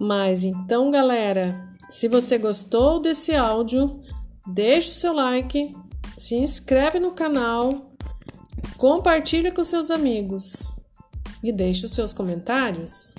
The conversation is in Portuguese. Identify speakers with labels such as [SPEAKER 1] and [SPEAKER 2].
[SPEAKER 1] Mas então, galera, se você gostou desse áudio, deixe o seu like, se inscreve no canal, compartilha com seus amigos e deixe os seus comentários.